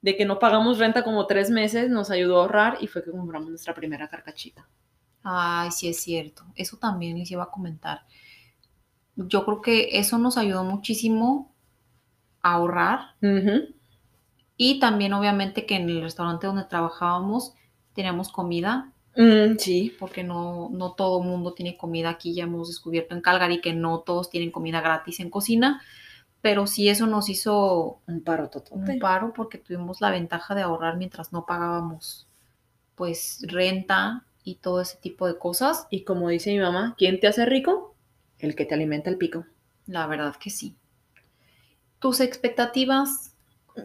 de que no pagamos renta como tres meses, nos ayudó a ahorrar y fue que compramos nuestra primera carcachita. Ay, sí es cierto. Eso también les iba a comentar. Yo creo que eso nos ayudó muchísimo a ahorrar y también obviamente que en el restaurante donde trabajábamos teníamos comida Mm, sí. porque no, no todo mundo tiene comida aquí. Ya hemos descubierto en Calgary que no todos tienen comida gratis en cocina, pero sí eso nos hizo Un paro totote. un paro porque tuvimos la ventaja de ahorrar mientras no pagábamos pues renta y todo ese tipo de cosas. Y como dice mi mamá, ¿quién te hace rico? El que te alimenta el pico. La verdad que sí. Tus expectativas,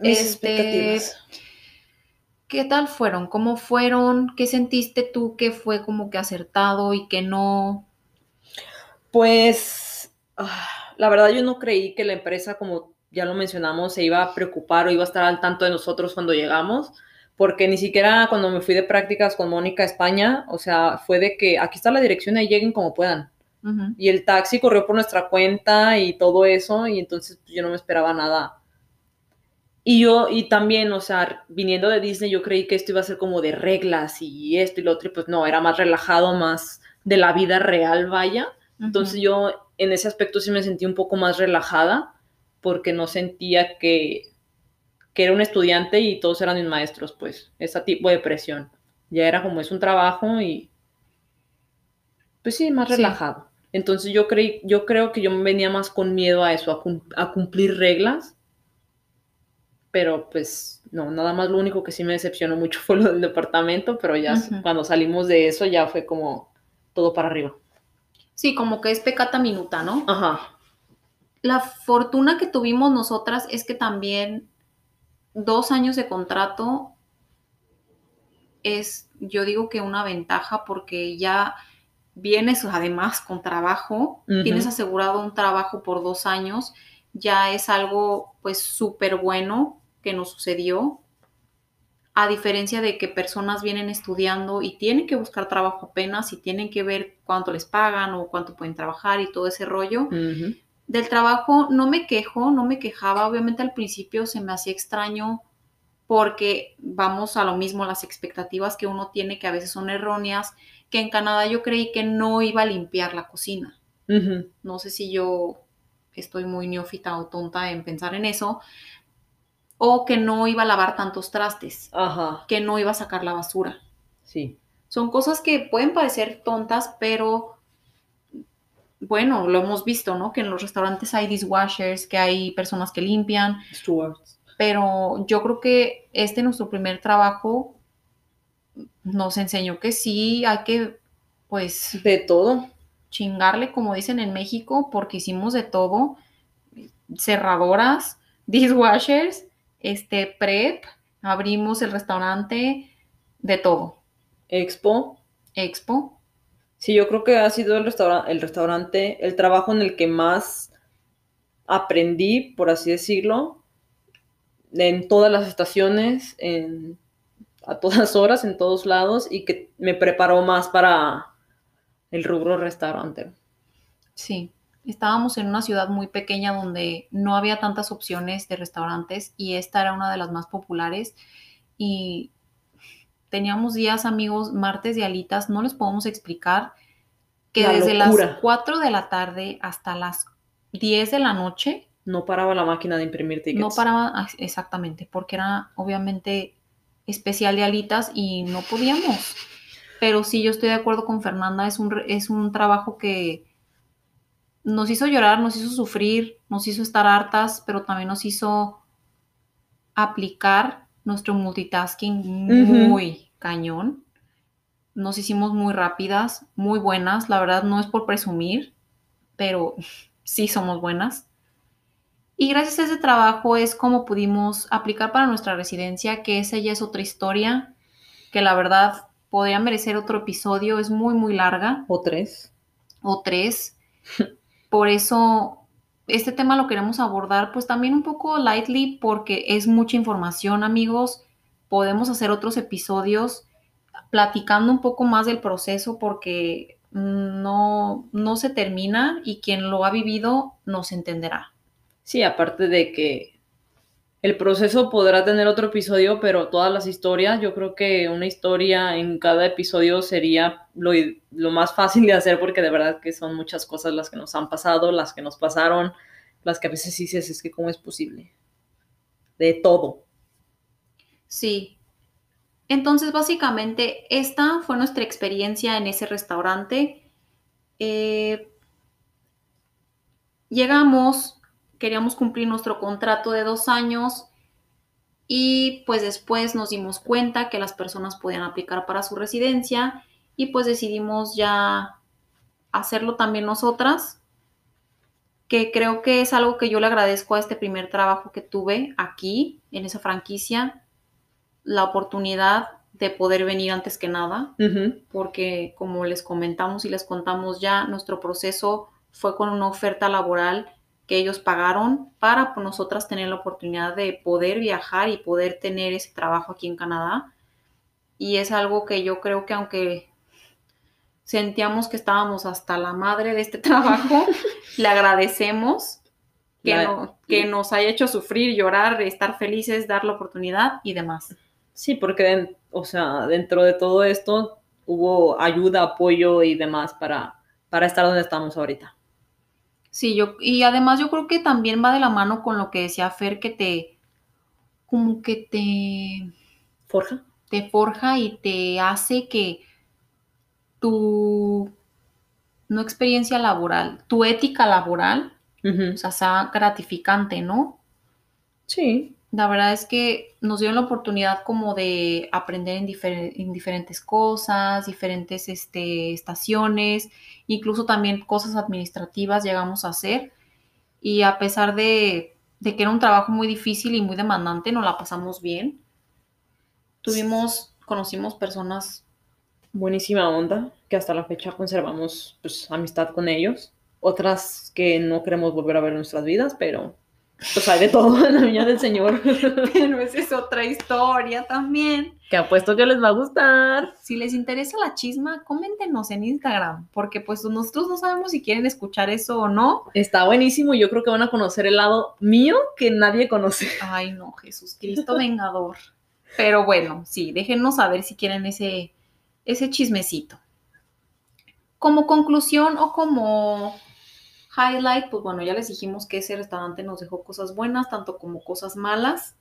Mis Este, expectativas. ¿qué tal fueron? ¿Cómo fueron? ¿Qué sentiste tú que fue como que acertado y que no? Pues, ah, la verdad yo no creí que la empresa, como ya lo mencionamos, se iba a preocupar o iba a estar al tanto de nosotros cuando llegamos, porque ni siquiera cuando me fui de prácticas con Mónica a España, o sea, fue de que aquí está la dirección y lleguen como puedan. Y el taxi corrió por nuestra cuenta y todo eso, y entonces pues, yo no me esperaba nada. Y yo, y también, o sea, viniendo de Disney, yo creí que esto iba a ser como de reglas y esto y lo otro, y pues no, era más relajado, más de la vida real, vaya. Entonces yo en ese aspecto sí me sentí un poco más relajada porque no sentía que, que era un estudiante y todos eran mis maestros, pues, ese tipo de presión. Ya era como es un trabajo y pues sí, más Sí. relajado. Entonces yo creí, yo creo que yo venía más con miedo a eso, a, cum- a cumplir reglas. Pero pues no, nada más lo único que sí me decepcionó mucho fue lo del departamento, pero ya cuando salimos de eso ya fue como todo para arriba. Sí, como que es pecata minuta, ¿no? Ajá. La fortuna que tuvimos nosotras es que también dos años de contrato es, yo digo que una ventaja porque ya vienes además con trabajo, tienes asegurado un trabajo por dos años, ya es algo pues súper bueno que nos sucedió. A diferencia de que personas vienen estudiando y tienen que buscar trabajo apenas y tienen que ver cuánto les pagan o cuánto pueden trabajar y todo ese rollo. Del trabajo no me quejo, no me quejaba. Obviamente al principio se me hacía extraño porque vamos a lo mismo, las expectativas que uno tiene que a veces son erróneas, que en Canadá yo creí que no iba a limpiar la cocina. No sé si yo estoy muy neófita o tonta en pensar en eso, o que no iba a lavar tantos trastes, Ajá, que no iba a sacar la basura. sí. Son cosas que pueden parecer tontas, pero bueno, lo hemos visto, ¿no? Que en los restaurantes hay dishwashers, que hay personas que limpian, Stewards. pero yo creo que este nuestro primer trabajo nos enseñó que sí hay que, pues, De todo. chingarle, como dicen en México, porque hicimos de todo, cerradoras, dishwashers, este, prep, abrimos el restaurante, de todo, Expo. expo, Sí, yo creo que ha sido el, restaura- el restaurante, el trabajo en el que más aprendí, por así decirlo, en todas las estaciones, en, a todas horas, en todos lados, y que me preparó más para el rubro restaurante. Sí, estábamos en una ciudad muy pequeña donde no había tantas opciones de restaurantes y esta era una de las más populares y teníamos días amigos, martes de alitas, no les podemos explicar que La desde locura. las 4 de la tarde hasta las 10 de la noche No paraba la máquina de imprimir tickets. no paraba ah, exactamente porque era obviamente especial de alitas y no podíamos. Pero sí, yo estoy de acuerdo con Fernanda, es un, es un trabajo que nos hizo llorar, nos hizo sufrir, nos hizo estar hartas, pero también nos hizo aplicar nuestro multitasking muy cañón. Nos hicimos muy rápidas, muy buenas. La verdad no es por presumir, pero sí somos buenas. Y gracias a ese trabajo es como pudimos aplicar para nuestra residencia, que esa ya es otra historia, que la verdad podría merecer otro episodio, es muy, muy larga. O tres. O tres. Por eso este tema lo queremos abordar pues también un poco lightly porque es mucha información amigos. Podemos hacer otros episodios platicando un poco más del proceso porque no, no se termina y quien lo ha vivido nos entenderá. Sí, aparte de que el proceso podrá tener otro episodio, pero todas las historias, yo creo que una historia en cada episodio sería lo, más fácil de hacer porque de verdad que son muchas cosas las que nos han pasado, las que nos pasaron, las que a veces dices, es que cómo es posible. De todo. Sí. Entonces, básicamente, esta fue nuestra experiencia en ese restaurante. Eh, llegamos queríamos cumplir nuestro contrato de dos años y pues después nos dimos cuenta que las personas podían aplicar para su residencia y pues decidimos ya hacerlo también nosotras, que creo que es algo que yo le agradezco a este primer trabajo que tuve aquí, en esa franquicia, la oportunidad de poder venir antes que nada, porque como les comentamos y les contamos ya, nuestro proceso fue con una oferta laboral que ellos pagaron para pues, nosotras tener la oportunidad de poder viajar y poder tener ese trabajo aquí en Canadá. Y es algo que yo creo que aunque sentíamos que estábamos hasta la madre de este trabajo, le agradecemos que, que nos haya hecho sufrir, llorar, estar felices, dar la oportunidad y demás. Sí, porque, o sea, dentro de todo esto hubo ayuda, apoyo y demás para, para estar donde estamos ahorita. Sí, yo, y además yo creo que también va de la mano con lo que decía Fer, que te, como que te... Forja. Te forja y te hace que tu, no experiencia laboral, tu ética laboral, o sea, sea gratificante, ¿no? Sí. La verdad es que nos dio la oportunidad como de aprender en, diferentes cosas, diferentes este, estaciones, incluso también cosas administrativas llegamos a hacer. Y a pesar de, que era un trabajo muy difícil y muy demandante, nos la pasamos bien. Tuvimos, conocimos personas. Buenísima onda, que hasta la fecha conservamos pues, amistad con ellos. Otras que no queremos volver a ver en nuestras vidas, pero pues hay de todo en la viña del Señor. Pero esa es otra historia también. Que apuesto que les va a gustar. Si les interesa la chisma, coméntenos en Instagram, porque pues nosotros no sabemos si quieren escuchar eso o no. Está buenísimo, yo creo que van a conocer el lado mío que nadie conoce. Ay, no, Jesús Cristo Vengador. Pero bueno, sí, déjenos saber si quieren ese, ese chismecito. Como conclusión o como highlight, pues bueno, ya les dijimos que ese restaurante nos dejó cosas buenas, tanto como cosas malas.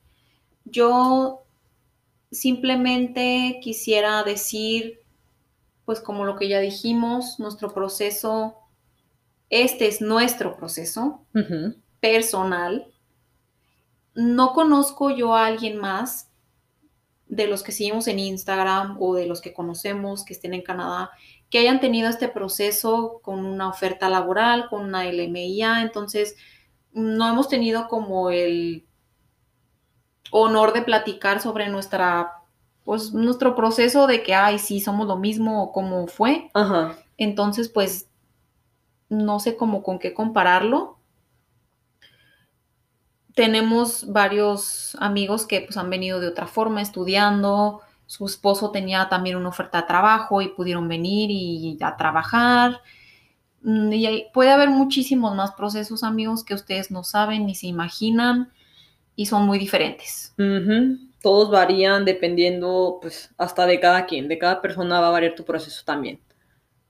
Yo simplemente quisiera decir, pues como lo que ya dijimos, nuestro proceso, este es nuestro proceso personal. No conozco yo a alguien más de los que seguimos en Instagram o de los que conocemos que estén en Canadá que hayan tenido este proceso con una oferta laboral, con una LMIA, entonces no hemos tenido como el honor de platicar sobre nuestra, pues nuestro proceso de que, ay, sí, somos lo mismo o cómo fue. Ajá. Entonces, pues, no sé cómo con qué compararlo. Tenemos varios amigos que pues han venido de otra forma estudiando, su esposo tenía también una oferta de trabajo y pudieron venir y a trabajar. Mm, y puede haber muchísimos más procesos, amigos, que ustedes no saben ni se imaginan y son muy diferentes. Todos varían dependiendo, pues, hasta de cada quien. De cada persona va a variar tu proceso también.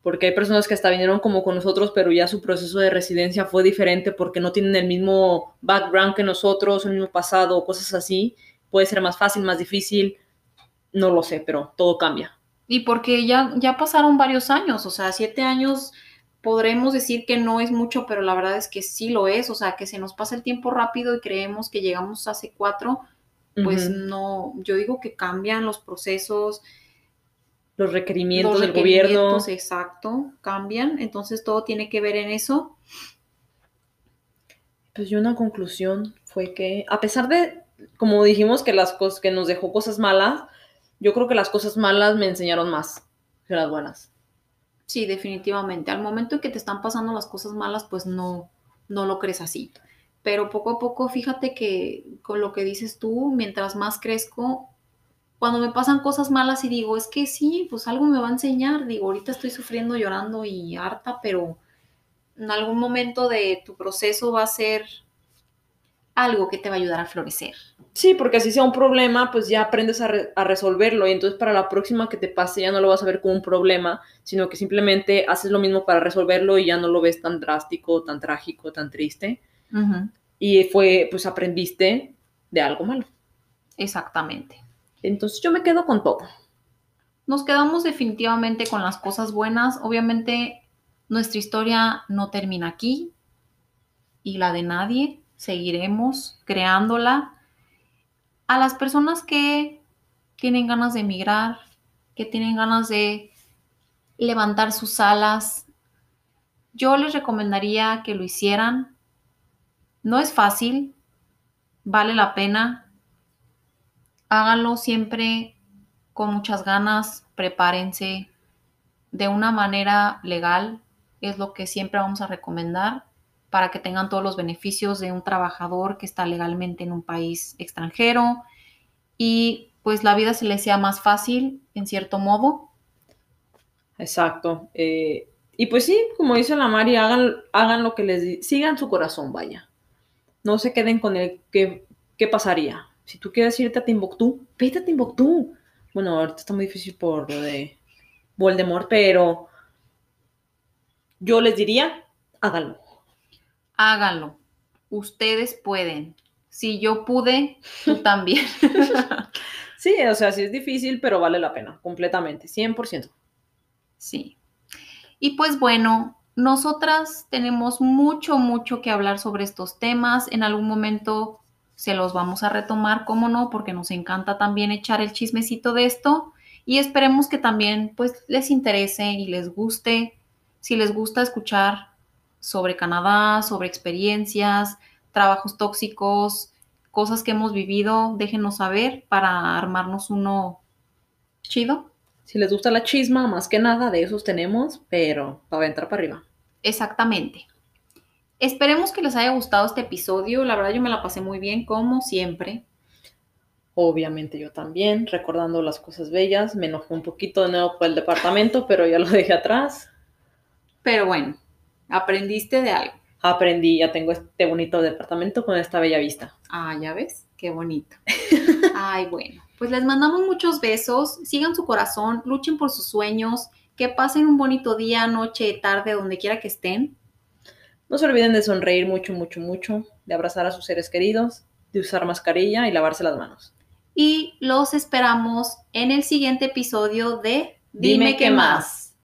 Porque hay personas que hasta vinieron como con nosotros, pero ya su proceso de residencia fue diferente porque no tienen el mismo background que nosotros, el mismo pasado, cosas así. Puede ser más fácil, más difícil no lo sé, pero todo cambia. Y porque ya, ya pasaron varios años, o sea, siete años podremos decir que no es mucho, pero la verdad es que sí lo es, o sea, que se nos pasa el tiempo rápido y creemos que llegamos hace cuatro, pues no, yo digo que cambian los procesos. Los requerimientos, del gobierno. Exacto, cambian, entonces todo tiene que ver en eso. Pues yo una conclusión fue que, a pesar de, como dijimos, que las cosas que nos dejó cosas malas, yo creo que las cosas malas me enseñaron más que las buenas. Sí, definitivamente. Al momento en que te están pasando las cosas malas, pues no, no lo crees así. Pero poco a poco, fíjate que con lo que dices tú, mientras más crezco, cuando me pasan cosas malas y digo, es que sí, pues algo me va a enseñar. Digo, ahorita estoy sufriendo, llorando y harta, pero en algún momento de tu proceso va a ser algo que te va a ayudar a florecer. Sí, porque así sea un problema, pues ya aprendes a, re- a resolverlo y entonces para la próxima que te pase ya no lo vas a ver como un problema, sino que simplemente haces lo mismo para resolverlo y ya no lo ves tan drástico, tan trágico, tan triste. Y fue, pues aprendiste de algo malo. Exactamente. Entonces yo me quedo con todo. Nos quedamos definitivamente con las cosas buenas. Obviamente nuestra historia no termina aquí y la de nadie. Seguiremos creándola. A las personas que tienen ganas de emigrar, que tienen ganas de levantar sus alas, yo les recomendaría que lo hicieran. No es fácil, vale la pena. Háganlo siempre con muchas ganas, prepárense de una manera legal, es lo que siempre vamos a recomendar para que tengan todos los beneficios de un trabajador que está legalmente en un país extranjero y pues la vida se les sea más fácil en cierto modo. Exacto. Eh, y pues sí, como dice la Mari, hagan, hagan lo que les sigan su corazón, vaya. No se queden con el que, qué pasaría. Si tú quieres irte a Timbuktu, vete a Timbuktu. Bueno, ahorita está muy difícil por lo de Voldemort, pero yo les diría, háganlo. Háganlo. Ustedes pueden. Si yo pude, tú también. Sí, o sea, sí es difícil, pero vale la pena, completamente, 100%. Sí. Y pues bueno, nosotras tenemos mucho, mucho que hablar sobre estos temas. En algún momento se los vamos a retomar, cómo no, porque nos encanta también echar el chismecito de esto. Y esperemos que también pues les interese y les guste. Si les gusta escuchar sobre Canadá, sobre experiencias, trabajos tóxicos, cosas que hemos vivido, déjenos saber para armarnos uno chido. Si les gusta la chisma, más que nada, de esos tenemos, pero para entrar para arriba. Exactamente. Esperemos que les haya gustado este episodio. La verdad yo me la pasé muy bien, como siempre. Obviamente yo también, recordando las cosas bellas. Me enojé un poquito de nuevo por el departamento, pero ya lo dejé atrás. Pero bueno, aprendiste de algo. Aprendí, ya tengo este bonito departamento con esta bella vista. Ah, ya ves, qué bonito. Ay, bueno, pues les mandamos muchos besos. Sigan su corazón, luchen por sus sueños, que pasen un bonito día, noche, tarde, donde quiera que estén. No se olviden de sonreír mucho, mucho, mucho, de abrazar a sus seres queridos, de usar mascarilla y lavarse las manos. Y los esperamos en el siguiente episodio de Dime qué más.